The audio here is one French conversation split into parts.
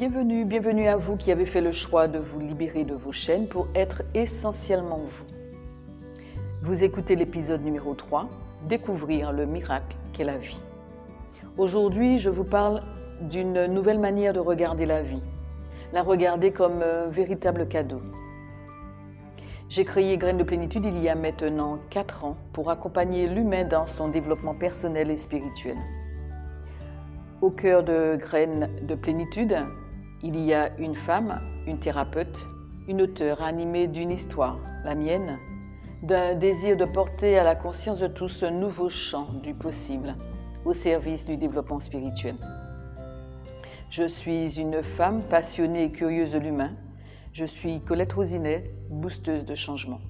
Bienvenue, bienvenue à vous qui avez fait le choix de vous libérer de vos chaînes pour être essentiellement vous. Vous écoutez l'épisode numéro 3, Découvrir le miracle qu'est la vie. Aujourd'hui, je vous parle d'une nouvelle manière de regarder la vie, la regarder comme un véritable cadeau. J'ai créé Graines de plénitude il y a maintenant 4 ans pour accompagner l'humain dans son développement personnel et spirituel. Au cœur de Graines de plénitude, il y a une femme, une thérapeute, une auteure animée d'une histoire, la mienne, d'un désir de porter à la conscience de tous un nouveau champ du possible au service du développement spirituel. Je suis une femme passionnée et curieuse de l'humain. Je suis Colette Rosinet, boosteuse de changement.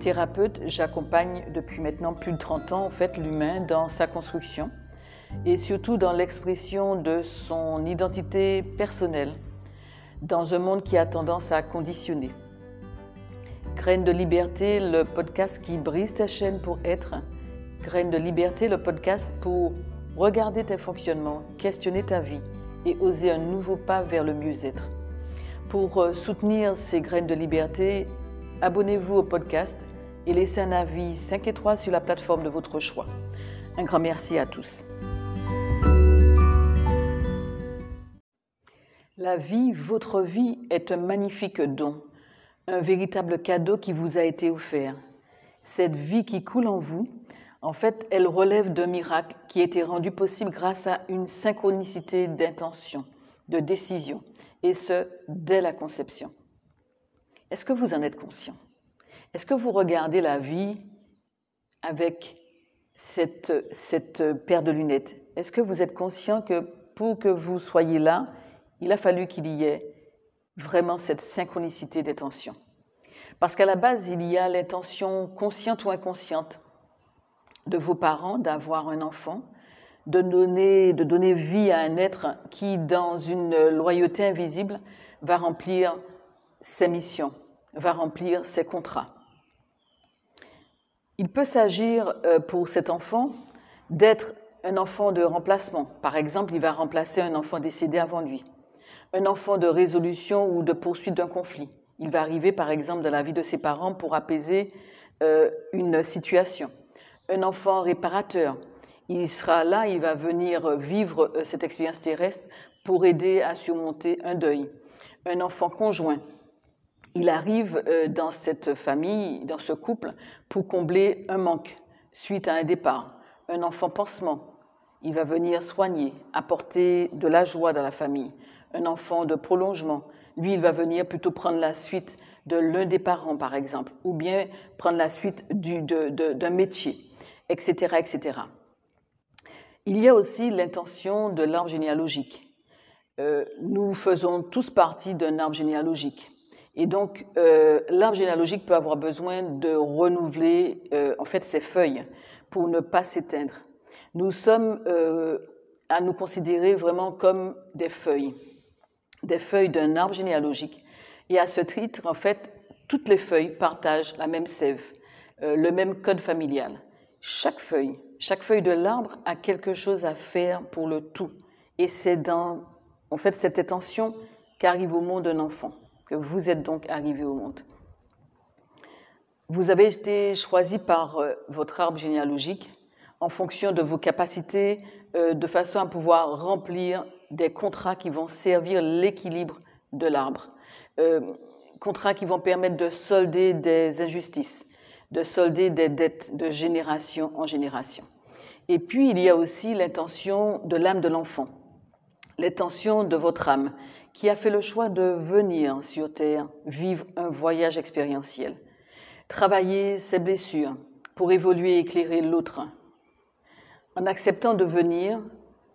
Thérapeute, j'accompagne depuis maintenant plus de 30 ans fait l'humain dans sa construction et surtout dans l'expression de son identité personnelle dans un monde qui a tendance à conditionner. Graines de liberté, le podcast qui brise ta chaîne pour être. Graines de liberté, le podcast pour regarder tes fonctionnements, questionner ta vie et oser un nouveau pas vers le mieux-être. Pour euh, soutenir ces graines de liberté, abonnez-vous au podcast et laissez un avis 5 étoiles sur la plateforme de votre choix. Un grand merci à tous. La vie, votre vie, est un magnifique don, un véritable cadeau qui vous a été offert. Cette vie qui coule en vous, en fait, elle relève d'un miracle qui a été rendu possible grâce à une synchronicité d'intention, de décision, et ce, dès la conception. Est-ce que vous en êtes conscient? Est-ce que vous regardez la vie avec cette, cette paire de lunettes? Est-ce que vous êtes conscient que pour que vous soyez là, il a fallu qu'il y ait vraiment cette synchronicité d'intention. Parce qu'à la base, il y a l'intention consciente ou inconsciente de vos parents d'avoir un enfant, de donner, de donner vie à un être qui, dans une loyauté invisible, va remplir ses missions, va remplir ses contrats. Il peut s'agir euh, pour cet enfant d'être un enfant de remplacement. Par exemple, il va remplacer un enfant décédé avant lui un enfant de résolution ou de poursuite d'un conflit. Il va arriver, par exemple, dans la vie de ses parents pour apaiser euh, une situation. Un enfant réparateur. Il sera là, il va venir vivre euh, cette expérience terrestre pour aider à surmonter un deuil. Un enfant conjoint. Il arrive euh, dans cette famille, dans ce couple, pour combler un manque suite à un départ. Un enfant pansement. Il va venir soigner, apporter de la joie dans la famille un enfant de prolongement. Lui, il va venir plutôt prendre la suite de l'un des parents, par exemple, ou bien prendre la suite d'un métier, etc., etc. Il y a aussi l'intention de l'arbre généalogique. Euh, nous faisons tous partie d'un arbre généalogique. Et donc, euh, l'arbre généalogique peut avoir besoin de renouveler euh, en fait ses feuilles pour ne pas s'éteindre. Nous sommes à nous considérer vraiment comme des feuilles des feuilles d'un arbre généalogique. Et à ce titre, en fait, toutes les feuilles partagent la même sève, euh, le même code familial. Chaque feuille, chaque feuille de l'arbre a quelque chose à faire pour le tout. Et c'est dans, en fait, cette intention qu'arrive au monde un enfant, que vous êtes donc arrivé au monde. Vous avez été choisi par euh, votre arbre généalogique en fonction de vos capacités, euh, de façon à pouvoir remplir des contrats qui vont servir l'équilibre de l'arbre, euh, contrats qui vont permettre de solder des injustices, de solder des dettes de génération en génération. Et puis, il y a aussi l'intention de l'âme de l'enfant, l'intention de votre âme, qui a fait le choix de venir sur Terre vivre un voyage expérientiel, travailler ses blessures pour évoluer et éclairer l'autre. En acceptant de venir,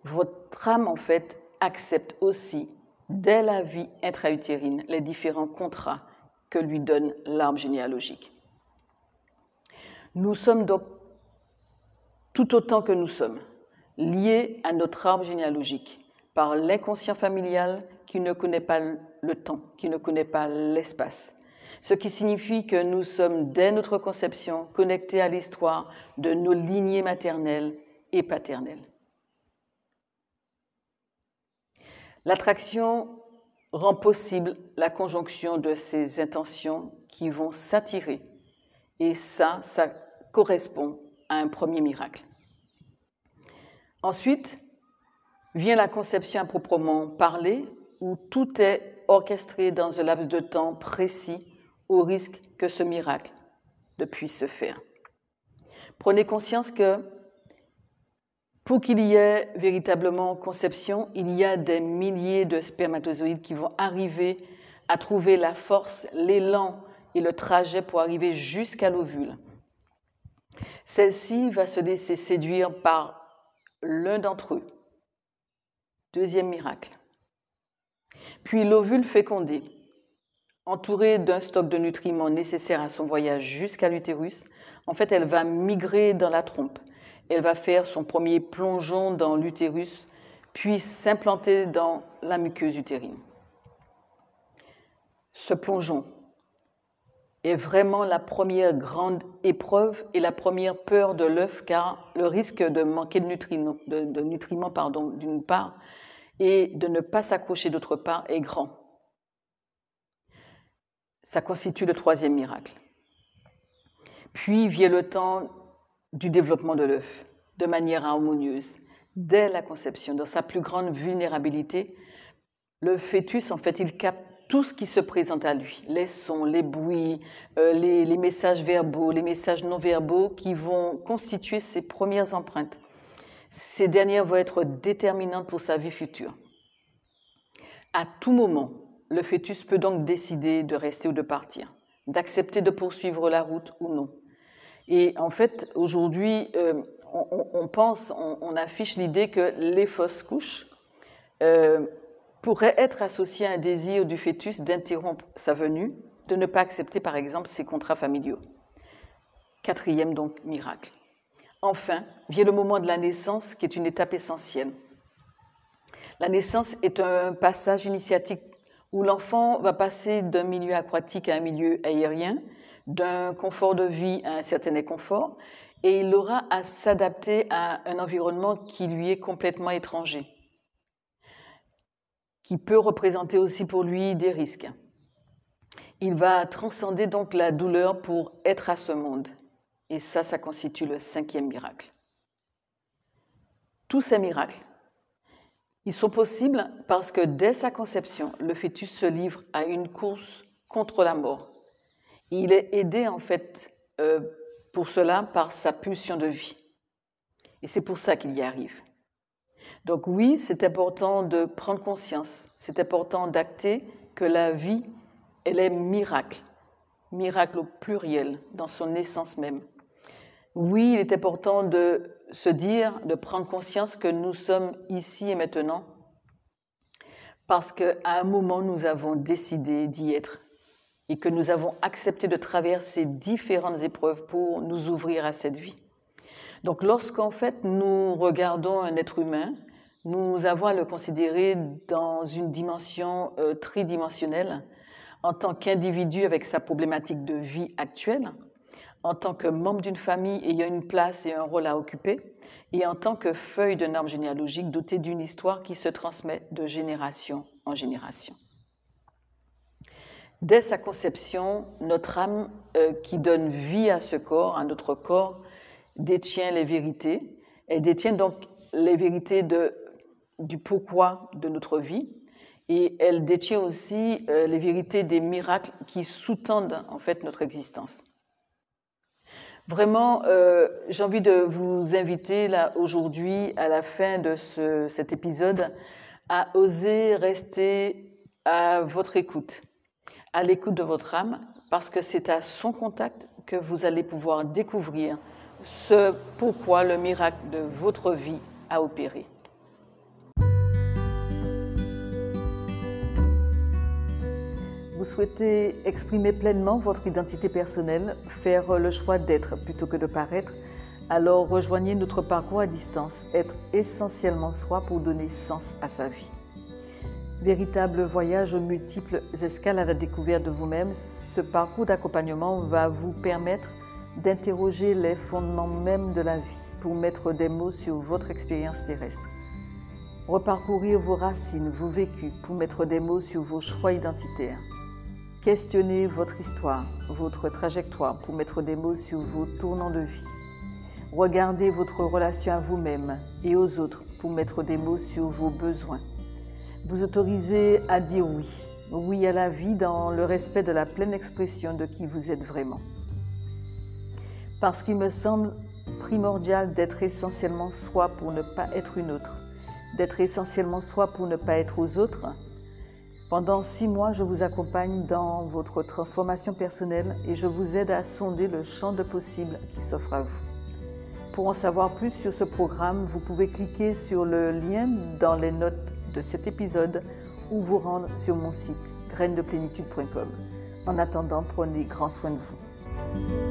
votre âme, en fait, accepte aussi, dès la vie intra-utérine, les différents contrats que lui donne l'arbre généalogique. Nous sommes donc, tout autant que nous sommes, liés à notre arbre généalogique par l'inconscient familial qui ne connaît pas le temps, qui ne connaît pas l'espace. Ce qui signifie que nous sommes, dès notre conception, connectés à l'histoire de nos lignées maternelles et paternelles. L'attraction rend possible la conjonction de ces intentions qui vont s'attirer. Et ça, ça correspond à un premier miracle. Ensuite, vient la conception à proprement parler, où tout est orchestré dans un laps de temps précis au risque que ce miracle ne puisse se faire. Prenez conscience que pour qu'il y ait véritablement conception, il y a des milliers de spermatozoïdes qui vont arriver à trouver la force, l'élan et le trajet pour arriver jusqu'à l'ovule. Celle-ci va se laisser séduire par l'un d'entre eux. Deuxième miracle. Puis l'ovule fécondé, entouré d'un stock de nutriments nécessaires à son voyage jusqu'à l'utérus, en fait, elle va migrer dans la trompe elle va faire son premier plongeon dans l'utérus, puis s'implanter dans la muqueuse utérine. Ce plongeon est vraiment la première grande épreuve et la première peur de l'œuf, car le risque de manquer de nutriments, d'une part et de ne pas s'accrocher d'autre part est grand. Ça constitue le troisième miracle. Puis vient le temps du développement de l'œuf de manière harmonieuse dès la conception, dans sa plus grande vulnérabilité. Le fœtus, en fait, il capte tout ce qui se présente à lui, les sons, les bruits, euh, les, les, messages verbaux, les messages non verbaux qui vont constituer ses premières empreintes. Ces dernières vont être déterminantes pour sa vie future. À tout moment, le fœtus peut donc décider de rester ou de partir, d'accepter de poursuivre la route ou non. Et en fait, aujourd'hui, euh, on, pense, on, affiche l'idée que les fausses couches euh, pourraient être associées à un désir du fœtus d'interrompre sa venue, de ne pas accepter par exemple ses contrats familiaux. Quatrième donc miracle. Enfin, vient le moment de la naissance qui est une étape essentielle. La naissance est un passage initiatique où l'enfant va passer d'un milieu aquatique à un milieu aérien, d'un confort de vie à un certain inconfort, et il aura à s'adapter à un environnement qui lui est complètement étranger, qui peut représenter aussi pour lui des risques. Il va transcender donc la douleur pour être à ce monde. Et ça, ça constitue le cinquième miracle. Tous ces miracles, ils sont possibles parce que dès sa conception, le fœtus se livre à une course contre la mort. Il est aidé en fait euh, pour cela par sa pulsion de vie. Et c'est pour ça qu'il y arrive. Donc oui, c'est important de prendre conscience, c'est important d'acter que la vie, elle est miracle, miracle au pluriel, dans son essence même. Oui, il est important de se dire, de prendre conscience que nous sommes ici et maintenant, parce qu'à un moment, nous avons décidé d'y être et que nous avons accepté de traverser différentes épreuves pour nous ouvrir à cette vie. Donc lorsqu'en fait nous regardons un être humain, nous avons à le considérer dans une dimension euh, tridimensionnelle, en tant qu'individu avec sa problématique de vie actuelle, en tant que membre d'une famille ayant une place et un rôle à occuper, et en tant que feuille de normes généalogiques dotée d'une histoire qui se transmet de génération en génération. Dès sa conception, notre âme euh, qui donne vie à ce corps, à notre corps, détient les vérités. Elle détient donc les vérités du pourquoi de notre vie. Et elle détient aussi euh, les vérités des miracles qui sous-tendent en fait notre existence. Vraiment, euh, j'ai envie de vous inviter là aujourd'hui, à la fin de ce, cet épisode, à oser rester à votre écoute à l'écoute de votre âme, parce que c'est à son contact que vous allez pouvoir découvrir ce pourquoi le miracle de votre vie a opéré. Vous souhaitez exprimer pleinement votre identité personnelle, faire le choix d'être plutôt que de paraître, alors rejoignez notre parcours à distance, être essentiellement soi pour donner sens à sa vie. Véritable voyage aux multiples escales à la découverte de vous-même, ce parcours d'accompagnement va vous permettre d'interroger les fondements mêmes de la vie pour mettre des mots sur votre expérience terrestre. Reparcourir vos racines, vos vécus pour mettre des mots sur vos choix identitaires. Questionnez votre histoire, votre trajectoire pour mettre des mots sur vos tournants de vie. Regardez votre relation à vous-même et aux autres pour mettre des mots sur vos besoins. Vous autorisez à dire oui, oui à la vie dans le respect de la pleine expression de qui vous êtes vraiment. Parce qu'il me semble primordial d'être essentiellement soi pour ne pas être une autre, d'être essentiellement soi pour ne pas être aux autres, pendant six mois, je vous accompagne dans votre transformation personnelle et je vous aide à sonder le champ de possibles qui s'offre à vous. Pour en savoir plus sur ce programme, vous pouvez cliquer sur le lien dans les notes de cet épisode ou vous rendre sur mon site grainedeplénitude.com. En attendant, prenez grand soin de vous.